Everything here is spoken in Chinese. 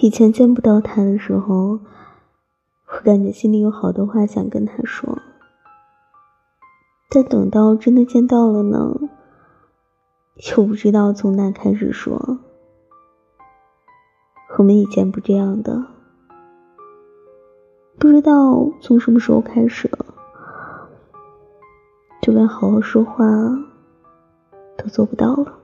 以前见不到他的时候我感觉心里有好多话想跟他说。但等到真的见到了呢又不知道从哪开始说。我们以前不这样的不知道从什么时候开始就连好好说话都做不到了。